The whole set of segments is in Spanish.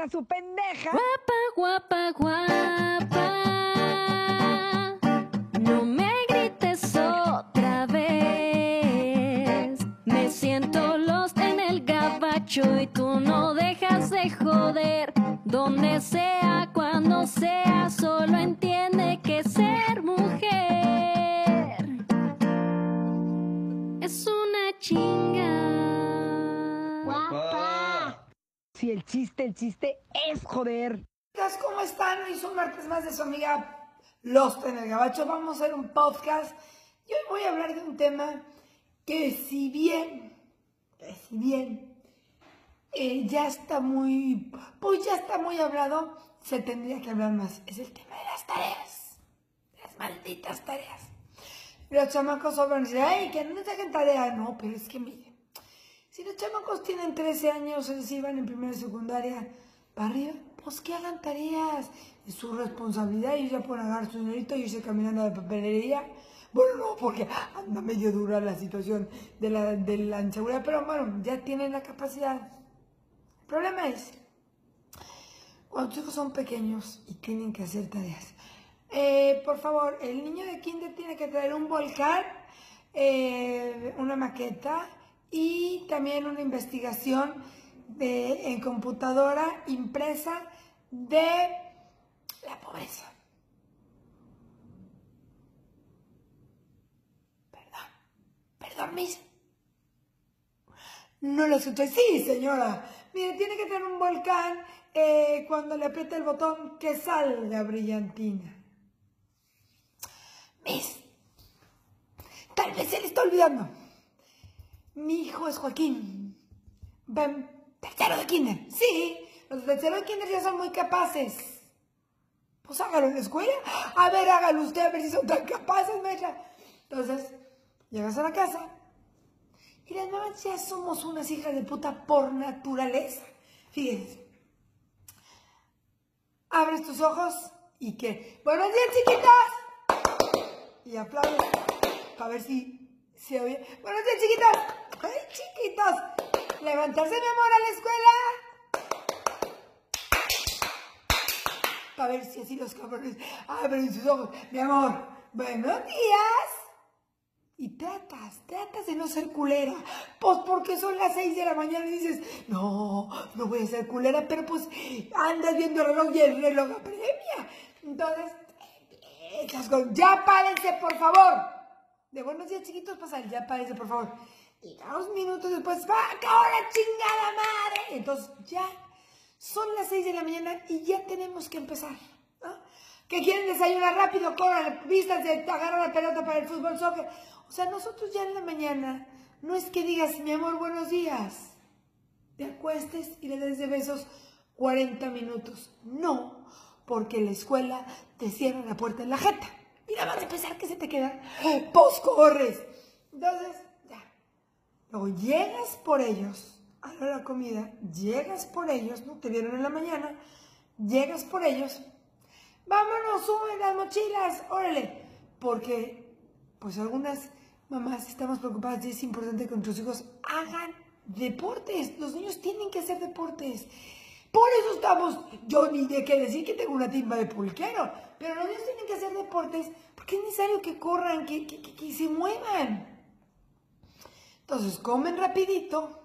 a su pendeja. Guapa, guapa, guapa. No me grites otra vez. Me siento lost en el gabacho y tú no dejas de joder. Donde sea, chiste, el chiste es joder. ¿cómo están? Hoy un martes más de su amiga Lost en el Gabacho. Vamos a hacer un podcast y hoy voy a hablar de un tema que si bien, que si bien eh, ya está muy, pues ya está muy hablado, se tendría que hablar más. Es el tema de las tareas, las malditas tareas. Los chamacos sobran y dicen, ay, que no nos dejen tarea. No, pero es que mire, si los chamacos tienen 13 años, es decir, van en primera y secundaria para arriba, pues que hagan tareas. Es su responsabilidad. Ellos ya pueden agarrar su dinerito y irse caminando de papelería. Bueno, no, porque anda medio dura la situación de la, de la inseguridad, pero bueno, ya tienen la capacidad. El problema es cuando tus hijos son pequeños y tienen que hacer tareas. Eh, por favor, el niño de kinder tiene que traer un volcán, eh, una maqueta y también una investigación de, en computadora impresa de la pobreza. Perdón, perdón, mis. No lo escuché. Sí, señora. Mire, tiene que tener un volcán eh, cuando le aprieta el botón que salga brillantina. Miss, tal vez se le está olvidando. Mi hijo es Joaquín. Va en tercero de kinder. Sí, los de tercero de kinder ya son muy capaces. Pues hágalo en la escuela. A ver, hágalo usted a ver si son tan capaces, maestra. Entonces, llegas a la casa y las mamás ya somos unas hijas de puta por naturaleza. Fíjense. Abres tus ojos y que, buenos días chiquitos. Y aplaudes para ver si se oye. Buenos días chiquitos. ¡Ay, chiquitos! Levantarse, mi amor, a la escuela. Para ver si así los cabrones abren sus ojos. Mi amor, buenos días. Y tratas, tratas de no ser culera. Pues porque son las 6 de la mañana y dices, no, no voy a ser culera, pero pues andas viendo el reloj y el reloj apremia. Entonces, con, ya párense, por favor. De buenos días, chiquitos, pasa el ya párense, por favor. Y dos minutos después, ¡va! ¡Acabó la chingada madre! Entonces, ya son las 6 de la mañana y ya tenemos que empezar. ¿no? Que quieren desayunar rápido, corran, vístanse, agarran la pelota para el fútbol, soccer. O sea, nosotros ya en la mañana, no es que digas, mi amor, buenos días. Te acuestes y le des de besos 40 minutos. No, porque la escuela te cierra la puerta en la jeta. Y nada más de pensar que se te queda, pues corres. Entonces. Luego llegas por ellos a la comida, llegas por ellos, no te dieron en la mañana, llegas por ellos, vámonos, suben las mochilas, órale, porque pues algunas mamás estamos preocupadas y es importante que nuestros hijos hagan deportes, los niños tienen que hacer deportes. Por eso estamos, yo ni de qué decir que tengo una timba de pulquero, pero los niños tienen que hacer deportes porque es necesario que corran, que, que, que se muevan. Entonces comen rapidito,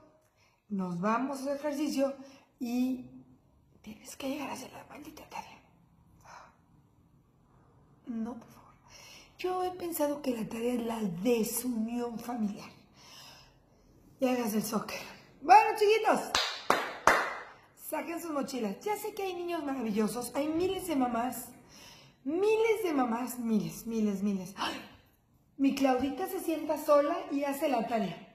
nos vamos a hacer ejercicio y tienes que llegar a hacer la maldita tarea. No, por favor. Yo he pensado que la tarea es la desunión familiar. Y hagas el soccer. Bueno, chiquitos, saquen sus mochilas. Ya sé que hay niños maravillosos, hay miles de mamás, miles de mamás, miles, miles, miles. Mi Claudita se sienta sola y hace la tarea.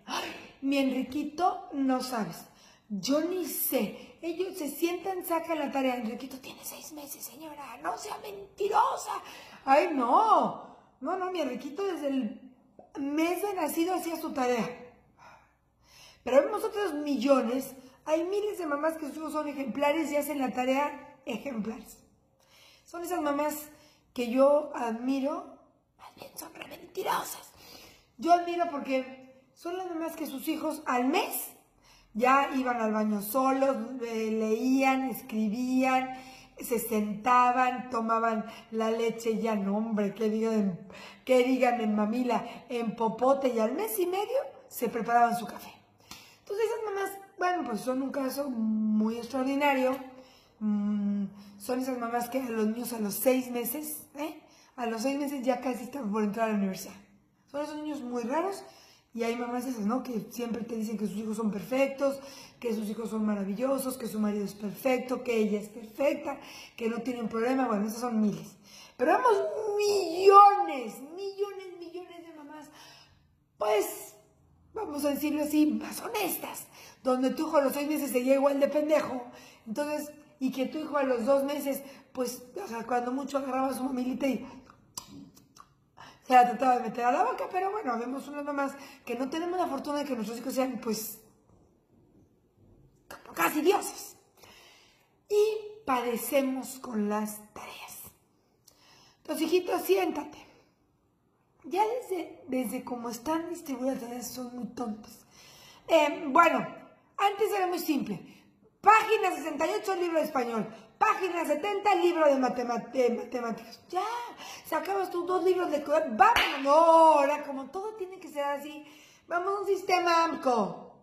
Mi Enriquito, no sabes. Yo ni sé. Ellos se sientan, sacan la tarea. Enriquito tiene seis meses, señora. No sea mentirosa. Ay, no. No, no, mi Enriquito desde el mes de nacido hacía su tarea. Pero vemos otros millones. Hay miles de mamás que son ejemplares y hacen la tarea ejemplares. Son esas mamás que yo admiro, más bien son re mentirosas. Yo admiro porque son las mamás que sus hijos al mes Ya iban al baño solos, leían, escribían, se sentaban, tomaban la leche ya, no hombre, que digan, que digan en mamila, en popote y al mes y medio se preparaban su café. Entonces esas mamás, bueno, pues son un caso muy extraordinario. Mm, son esas mamás que a los niños a los seis meses, ¿eh? a los seis meses ya casi están por entrar a la universidad. Son esos niños muy raros y hay mamás esas, ¿no? Que siempre te dicen que sus hijos son perfectos, que sus hijos son maravillosos, que su marido es perfecto, que ella es perfecta, que no tienen problema. Bueno, esas son miles. Pero vemos millones, millones, millones de mamás, pues, vamos a decirlo así, más honestas, donde tu hijo a los seis meses se llega igual de pendejo. Entonces, y que tu hijo a los dos meses, pues, cuando mucho agarraba su mamilita y se la trataba de meter a la boca, pero bueno, vemos unas mamás que no tenemos la fortuna de que nuestros hijos sean, pues, casi dioses. Y padecemos con las tareas. Los hijitos, siéntate. Ya desde, desde cómo están distribuidas las tareas son muy tontas. Eh, bueno, antes era muy simple. Página 68, libro de español. Página 70, libro de, matemáticas. Ya, sacabas tus dos libros de... Vamos, no, ahora como todo tiene que ser así, vamos a un sistema AMCO.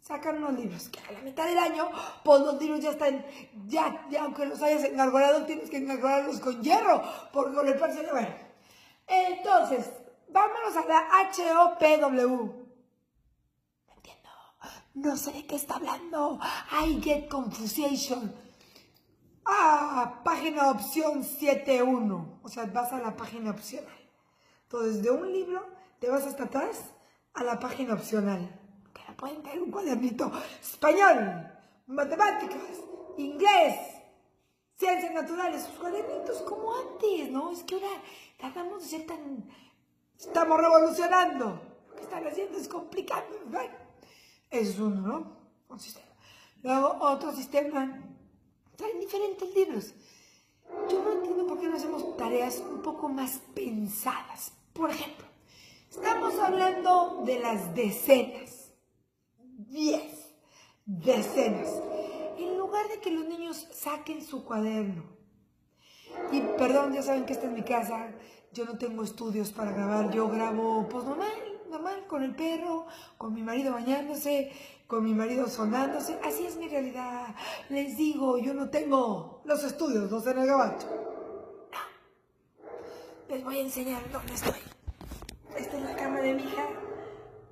sacan unos libros que a la mitad del año, pues los libros ya están, ya, ya aunque los hayas engargolado, tienes que engargolarlos con hierro, porque con el parche, bueno. Entonces, vámonos a la HOPW no sé de qué está hablando. I get confusion. Ah, página opción 7.1. O sea, vas a la página opcional. Entonces, de un libro te vas hasta atrás a la página opcional. Que la pueden caer un cuadernito. Español, matemáticas, inglés, ciencias naturales, sus cuadernitos como antes, ¿no? Es que ahora tratamos de tan... Estamos revolucionando. Lo que están haciendo es complicado. Es uno, ¿no? Un sistema. Luego otro sistema. Traen diferentes libros. Yo no entiendo por qué no hacemos tareas un poco más pensadas. Por ejemplo, estamos hablando de las decenas. Diez decenas. En lugar de que los niños saquen su cuaderno. Y perdón, ya saben que esta es mi casa. Yo no tengo estudios para grabar. Yo grabo, pues normal normal, con el perro, con mi marido bañándose, con mi marido sonándose. Así es mi realidad. Les digo, yo no tengo los estudios, no sé en el gabacho. No. Les voy a enseñar dónde estoy. Esta es la cama de mi hija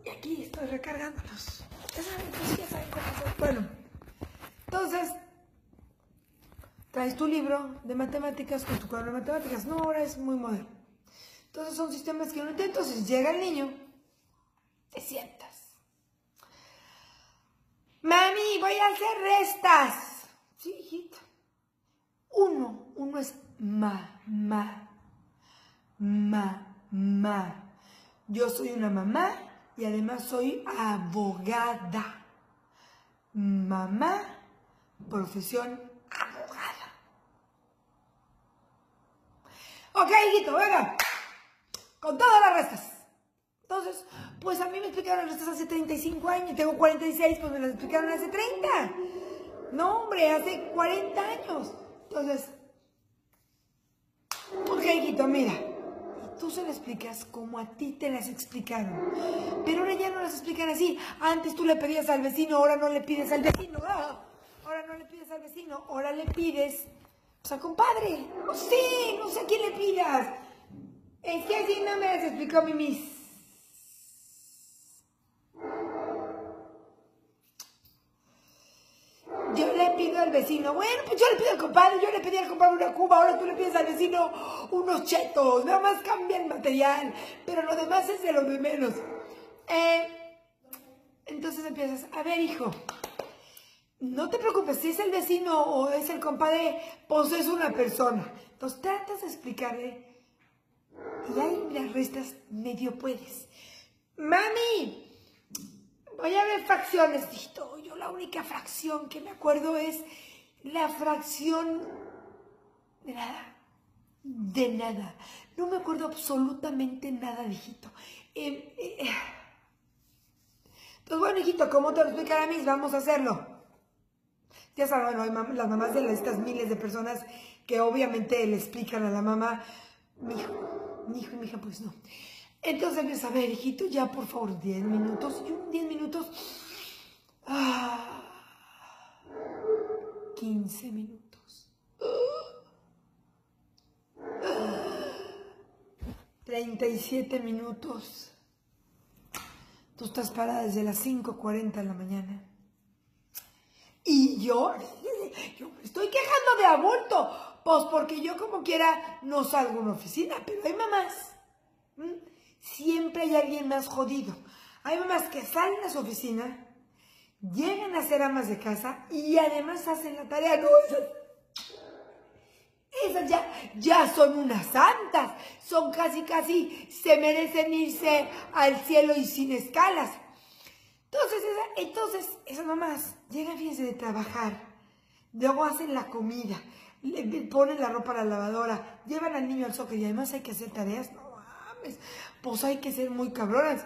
y aquí estoy recargándolos. Ya saben, pues ya saben cómo hacer. Bueno, entonces, traes tu libro de matemáticas con tu cuaderno de matemáticas. No, ahora es muy moderno. Entonces son sistemas que no entiendo. Entonces llega el niño te sientas. Mami, voy a hacer restas. Sí, hijita. Uno, uno es ma, ma, ma, ma. Yo soy una mamá y además soy abogada. Mamá, profesión abogada. Ok, hijito, venga. Con todas las restas. Entonces, pues a mí me explicaron esto hace 35 años, tengo 46, pues me las explicaron hace 30. No, hombre, hace 40 años. Entonces, hijito, mira, tú se las explicas como a ti te las explicaron. Pero ahora ya no las explican así. Antes tú le pedías al vecino, ahora no le pides al vecino. Ah, ahora no le pides al vecino, ahora le pides pues, al compadre. sí, no sé a quién le pidas. Es que así no me las explicó mi mis. Al vecino, bueno, pues yo le pido al compadre, yo le pedí al compadre una cuba, ahora tú le pides al vecino unos chetos, nada más cambia el material, pero lo demás es de lo de menos. Eh, entonces empiezas, a ver hijo, no te preocupes, si es el vecino o es el compadre, pues es una persona. Entonces tratas de explicarle y ahí las restas medio puedes. Mami, voy a ver fracciones, listo la única fracción que me acuerdo es la fracción de nada. De nada. No me acuerdo absolutamente nada, hijito. Em, eh, Entonces, bueno, hijito, ¿cómo te lo explicar a mí? Vamos a hacerlo. Ya saben, las mamás de estas miles de personas que obviamente le explican a la mamá, mi hijo, mi hijo y mi hija, pues no. Entonces empieza a ver, hijito, ya por favor, 10 minutos, 10 minutos. Ah, 15 minutos. Ah, 37 minutos. Tú estás parada desde las 5.40 de la mañana. Y yo, yo me estoy quejando de aborto. Pues porque yo como quiera no salgo a una oficina, pero hay mamás. Siempre hay alguien más jodido. Hay mamás que salen a su oficina, llegan a ser amas de casa y además hacen la tarea. No, esas, ya, ya son unas santas. Son casi, casi, se merecen irse al cielo y sin escalas. Entonces, entonces esas mamás llegan, fíjense, de trabajar, luego hacen la comida, le, ponen la ropa a la lavadora, llevan al niño al soccer y además hay que hacer tareas, no pues hay que ser muy cabronas.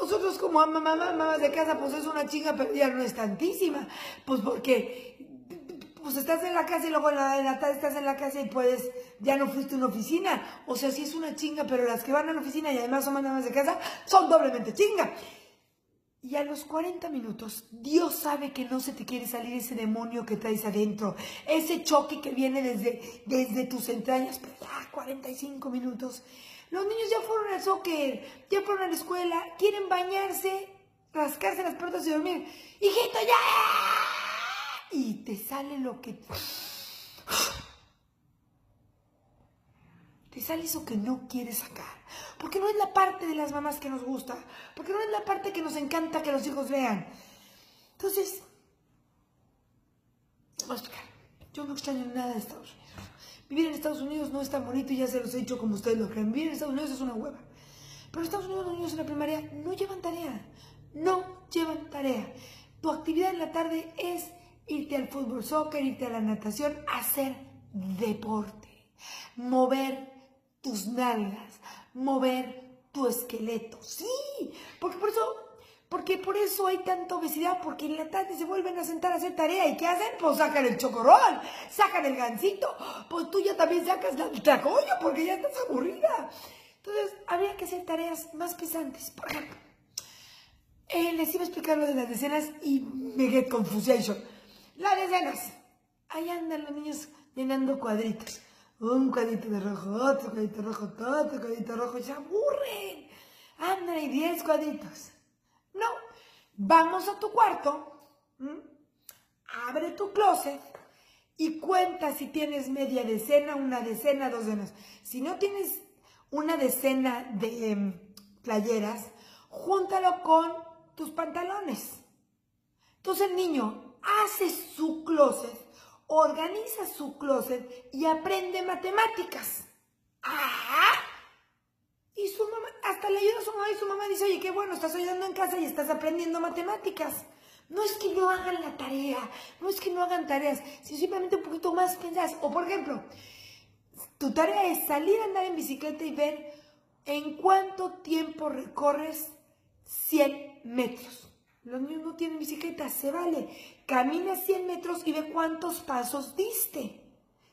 Nosotros como mamás, mamás de casa, pues es una chinga, pero ya no es tantísima, pues porque pues estás en la casa y luego en la, en la, tarde estás en la casa y puedes, ya no fuiste a una oficina. O sea, sí es una chinga, pero las que van a la oficina y además son mamás de casa, son doblemente chinga. Y a los 40 minutos, Dios sabe que no se te quiere salir ese demonio que traes adentro, ese choque que viene desde, desde tus entrañas, pero ya 45 minutos. Los niños ya fueron al soccer, ya fueron a la escuela, quieren bañarse, rascarse las puertas y dormir. ¡Hijito, ya! Y te sale lo que... Te sale eso que no quieres sacar. Porque no es la parte de las mamás que nos gusta. Porque no es la parte que nos encanta que los hijos vean. Entonces, voy a explicar. Yo no extraño nada de Estados Unidos. Vivir en Estados Unidos no es tan bonito y ya se los he dicho como ustedes lo creen. Vivir en Estados Unidos es una hueva. Pero Estados Unidos los niños en la primaria no llevan tarea. No llevan tarea. Tu actividad en la tarde es irte al fútbol, soccer, irte a la natación, hacer deporte, mover tus nalgas, mover tu esqueleto. Sí, porque por eso, porque por eso hay tanta obesidad, porque en la tarde se vuelven a sentar a hacer tarea y ¿qué hacen? Pues sacan el chocorrol, sacan el gancito, pues tú ya también sacas la tracoyo porque ya estás aburrida. Entonces, habría que hacer tareas más pesantes. Por ejemplo, eh, les iba a explicar lo de las decenas y me get confusion. Las decenas. Ahí andan los niños llenando cuadritos un cuadrito de rojo, otro cuadrito rojo, otro cuadrito rojo, y se aburren. Andan ahí 10 cuadritos. No, vamos a tu cuarto, abre tu closet y cuenta si tienes media decena, una decena, dos decenas. Si no tienes una decena de em, playeras, júntalo con tus pantalones. Entonces el niño hace su closet organiza su closet y aprende matemáticas. ¡Ah! Y su mamá, hasta le ayuda a su mamá y su mamá dice, oye, qué bueno, estás ayudando en casa y estás aprendiendo matemáticas. No es que no hagan la tarea, no es que no hagan tareas, sino simplemente un poquito más pensás. O por ejemplo, tu tarea es salir a andar en bicicleta y ver en cuánto tiempo recorres 100 metros. Los niños no tienen bicicleta, se vale. Camina 100 metros y ve cuántos pasos diste.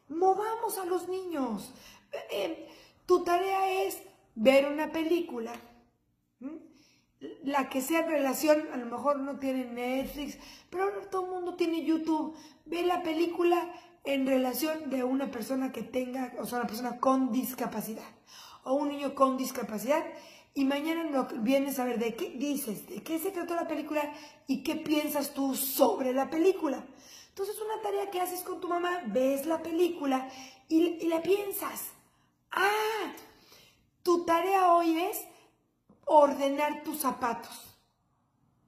Movamos a los niños. Eh, tu tarea es ver una película. La que sea en relación, a lo mejor no tiene Netflix, pero todo el mundo tiene YouTube. Ve la película en relación de una persona que tenga, o sea, una persona con discapacidad o un niño con discapacidad y mañana vienes a ver de qué dices, de qué se trató la película y qué piensas tú sobre la película. Entonces una tarea que haces con tu mamá, ves la película y, y la piensas. Ah, tu tarea hoy es ordenar tus zapatos.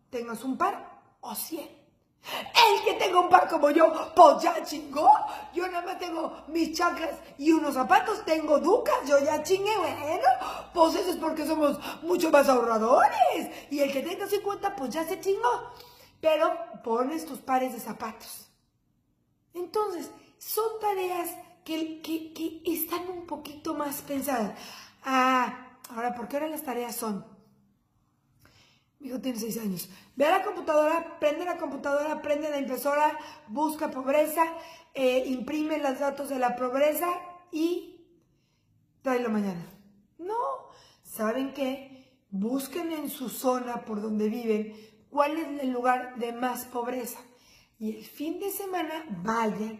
Tengas un par o cien. El que tenga un par como yo, pues ya chingó. Yo nada más tengo mis chanclas y unos zapatos, tengo ducas, yo ya chingué, bueno, pues eso es porque somos mucho más ahorradores. Y el que tenga 50, pues ya se chingó. Pero pones tus pares de zapatos. Entonces, son tareas que, que, que están un poquito más pensadas. Ah, ahora, ¿por qué ahora las tareas son? Mi hijo tiene seis años. Ve a la computadora, prende la computadora, prende la impresora, busca pobreza, eh, imprime los datos de la pobreza y tráelo mañana. No, ¿saben qué? Busquen en su zona por donde viven cuál es el lugar de más pobreza. Y el fin de semana vayan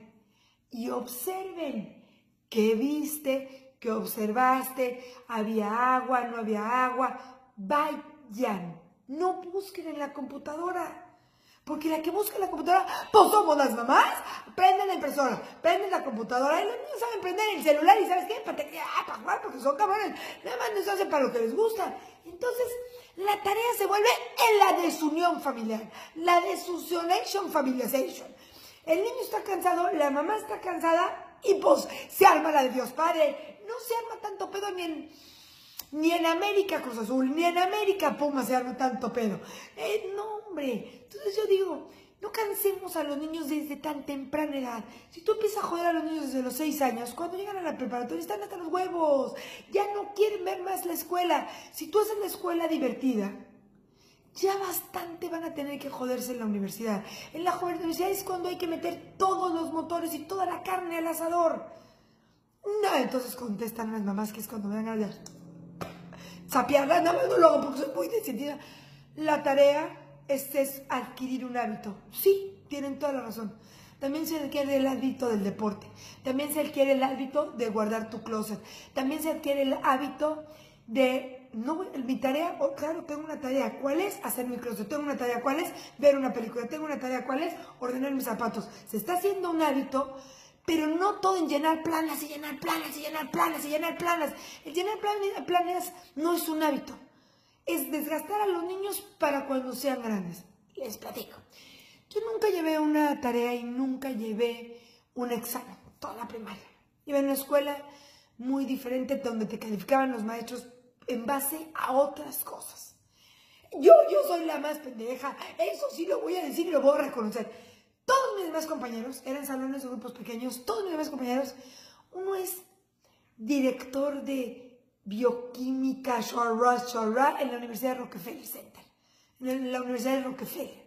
y observen qué viste, qué observaste, había agua, no había agua. Vayan, no busquen en la computadora. Porque la que busca en la computadora, pues somos las mamás. Prenden la impresora, prenden la computadora. Y los niños saben prender el celular y ¿sabes qué? Para, ah, para jugar, porque son cabrones. Nada más nos hacen para lo que les gusta. Entonces, la tarea se vuelve en la desunión familiar. La desusionation familiarization. El niño está cansado, la mamá está cansada y pues se arma la de Dios Padre. No se arma tanto pedo ni en, ni en América Cruz Azul, ni en América Puma se arma tanto pedo. Eh, no, hombre. Entonces yo digo, no cansemos a los niños desde tan temprana edad. Si tú empiezas a joder a los niños desde los seis años, cuando llegan a la preparatoria están hasta los huevos. Ya no quieren ver más la escuela. Si tú haces la escuela divertida, ya bastante van a tener que joderse en la universidad. En la universidad es cuando hay que meter todos los motores y toda la carne al asador. No, entonces contestan las mamás que es cuando me van a dar sapearla. Nada más no lo hago porque soy muy decidida. La tarea este es adquirir un hábito. Sí, tienen toda la razón. También se adquiere el hábito del deporte. También se adquiere el hábito de guardar tu closet. También se adquiere el hábito de, no, mi tarea, oh, claro, tengo una tarea. ¿Cuál es? Hacer mi closet. Tengo una tarea. ¿Cuál es? Ver una película. Tengo una tarea. ¿Cuál es? Ordenar mis zapatos. Se está haciendo un hábito, pero no todo en llenar planas y llenar planas y llenar planas y llenar planas. El llenar planas no es un hábito es desgastar a los niños para cuando sean grandes. Les platico. Yo nunca llevé una tarea y nunca llevé un examen, toda la primaria. Iba en una escuela muy diferente donde te calificaban los maestros en base a otras cosas. Yo, yo soy la más pendeja, eso sí lo voy a decir y lo voy a reconocer. Todos mis demás compañeros eran salones de grupos pequeños, todos mis demás compañeros, uno es director de bioquímica, en la Universidad de Rockefeller Center, en la Universidad de Rockefeller.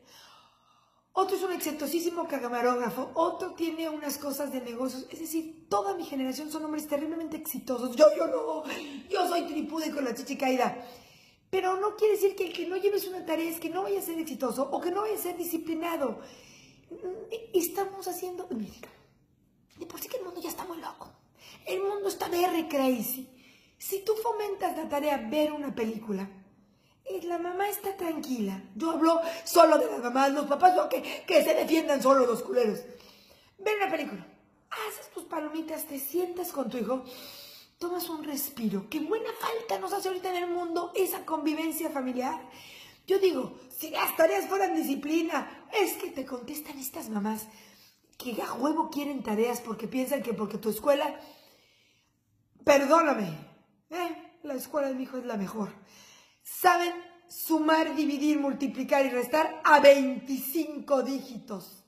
Otro es un exitosísimo cagamarógrafo, otro tiene unas cosas de negocios, es decir, toda mi generación son hombres terriblemente exitosos. Yo, yo no, yo soy tripude con la chichi caída. Pero no quiere decir que el que no lleves una tarea es que no vaya a ser exitoso o que no vaya a ser disciplinado. Estamos haciendo, de por sí que el mundo ya está muy loco. El mundo está very crazy. Si tú fomentas la tarea ver una película, y la mamá está tranquila. Yo hablo solo de las mamás, los papás no que, que se defiendan solo los culeros. Ver una película, haces tus palomitas, te sientas con tu hijo, tomas un respiro. Qué buena falta nos hace ahorita en el mundo esa convivencia familiar. Yo digo, si las tareas fueran disciplina, es que te contestan estas mamás que a huevo quieren tareas porque piensan que porque tu escuela, perdóname, eh, la escuela de mi hijo es la mejor. Saben sumar, dividir, multiplicar y restar a 25 dígitos.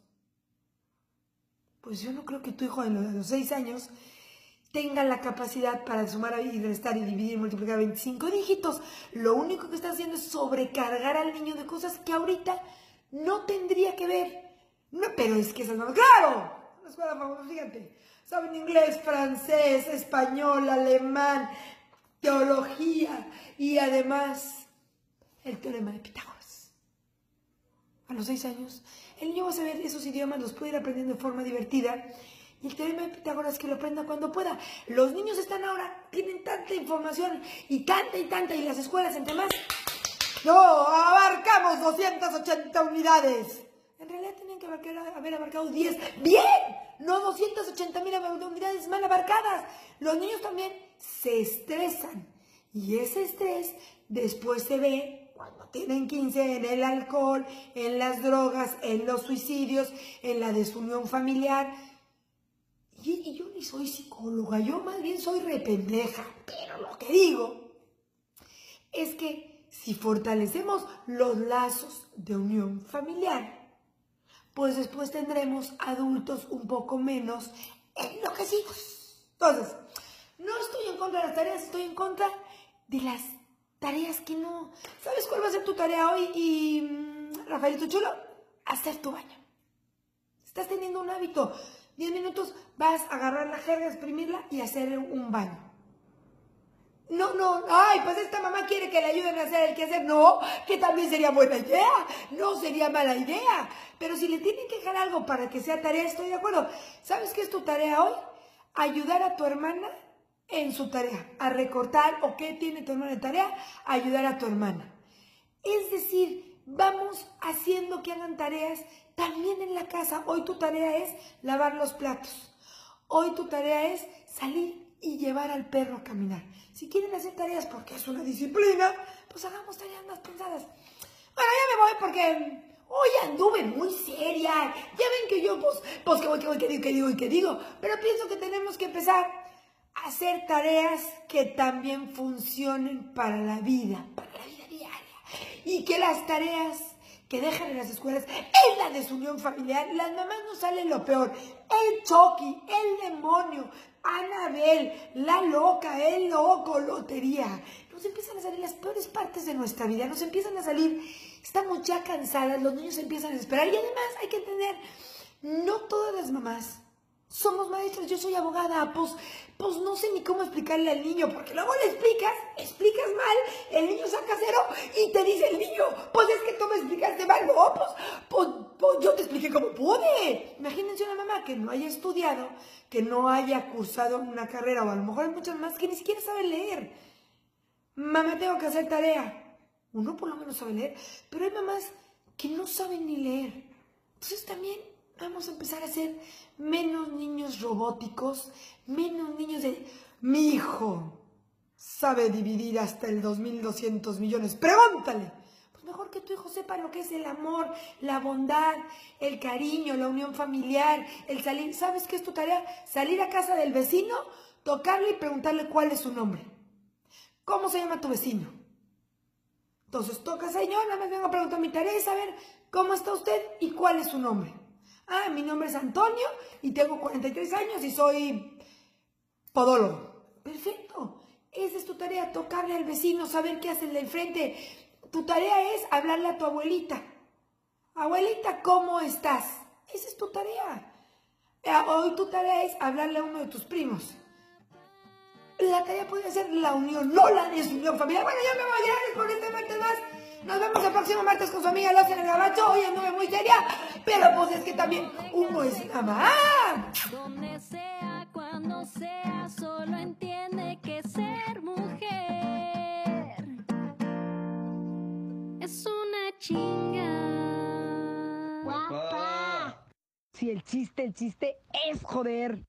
Pues yo no creo que tu hijo a los 6 años tenga la capacidad para sumar y restar y dividir y multiplicar a 25 dígitos. Lo único que está haciendo es sobrecargar al niño de cosas que ahorita no tendría que ver. No, pero es que esas no... ¡Claro! La escuela famosa, fíjate. Saben inglés, francés, español, alemán, teología y además el teorema de Pitágoras. A los seis años, el niño va a saber esos idiomas, los puede ir aprendiendo de forma divertida. Y el teorema de Pitágoras que lo aprenda cuando pueda. Los niños están ahora, tienen tanta información y tanta y tanta, y las escuelas entre más. No, abarcamos 280 unidades. En realidad tenían que haber abarcado 10. ¡Bien! No 280 mil unidades mal abarcadas. Los niños también se estresan. Y ese estrés después se ve cuando tienen 15 en el alcohol, en las drogas, en los suicidios, en la desunión familiar. Y, yo ni soy psicóloga, yo más bien soy rependeja. Pero lo que digo es que si fortalecemos los lazos de unión familiar, pues después tendremos adultos un poco menos enloquecidos. Entonces, no estoy en contra de las tareas, estoy en contra de las tareas que no. ¿Sabes cuál va a ser tu tarea hoy? Y, mm, Rafaelito Chulo, hacer tu baño. Estás teniendo un hábito. 10 minutos vas a agarrar la jerga, exprimirla y hacer un baño. No, no, ay, pues esta mamá quiere que le ayuden a hacer el quehacer. No, que también sería buena idea. No sería mala idea. Pero si le tienen que dejar algo para que sea tarea, estoy de acuerdo. ¿Sabes qué es tu tarea hoy? Ayudar a tu hermana en su tarea. A recortar o qué tiene tu hermana de tarea, ayudar a tu hermana. Es decir, vamos haciendo que hagan tareas también en la casa. Hoy tu tarea es lavar los platos. Hoy tu tarea es salir y llevar al perro a caminar. Si quieren hacer tareas porque es una disciplina, pues hagamos tareas más pensadas. Bueno, ya me voy porque hoy anduve muy seria. Ya ven que yo, pues, pues que voy, que voy, que digo, que digo y que digo. Pero pienso que tenemos que empezar a hacer tareas que también funcionen para la vida, para la vida diaria. Y que las tareas que dejan en las escuelas es la desunión familiar. Las mamás no salen lo peor. El Chucky, el demonio, Anabel, la loca, el loco, lotería. Nos empiezan a salir las peores partes de nuestra vida, nos empiezan a salir, estamos ya cansadas, los niños empiezan a esperar y además hay que entender, no todas las mamás somos maestras, yo soy abogada, pues, pues no sé ni cómo explicarle al niño, porque luego le explicas, explicas mal, el niño saca cero y te dice el niño, pues es que tú me explicaste mal, no, pues, pues, pues yo te expliqué como pude. Imagínense una mamá que no haya estudiado, que no haya cursado una carrera, o a lo mejor hay muchas más que ni siquiera saben leer. Mamá, tengo que hacer tarea. Uno por lo menos sabe leer, pero hay mamás que no saben ni leer. Entonces también vamos a empezar a ser menos niños robóticos, menos niños de... Mi hijo sabe dividir hasta el 2.200 millones. Pregúntale. Pues mejor que tu hijo sepa lo que es el amor, la bondad, el cariño, la unión familiar, el salir. ¿Sabes qué es tu tarea? Salir a casa del vecino, tocarle y preguntarle cuál es su nombre. ¿Cómo se llama tu vecino? Entonces toca, señor, nada más vengo a preguntar mi tarea y saber cómo está usted y cuál es su nombre. Ah, mi nombre es Antonio y tengo 43 años y soy podólogo. Perfecto. Esa es tu tarea, tocarle al vecino, saber qué hace el de enfrente. Tu tarea es hablarle a tu abuelita. Abuelita, ¿cómo estás? Esa es tu tarea. Eh, hoy tu tarea es hablarle a uno de tus primos. La tarea puede ser la unión, no la desunión familiar. Bueno, ya me voy este martes más. Nos vemos el próximo martes con su amiga Los en el Gabacho. Hoy anduve muy seria, pero pues es que también uno es mamá. Donde sea, cuando sea, solo entiende que ser mujer es una chinga. Si el chiste, el chiste es joder.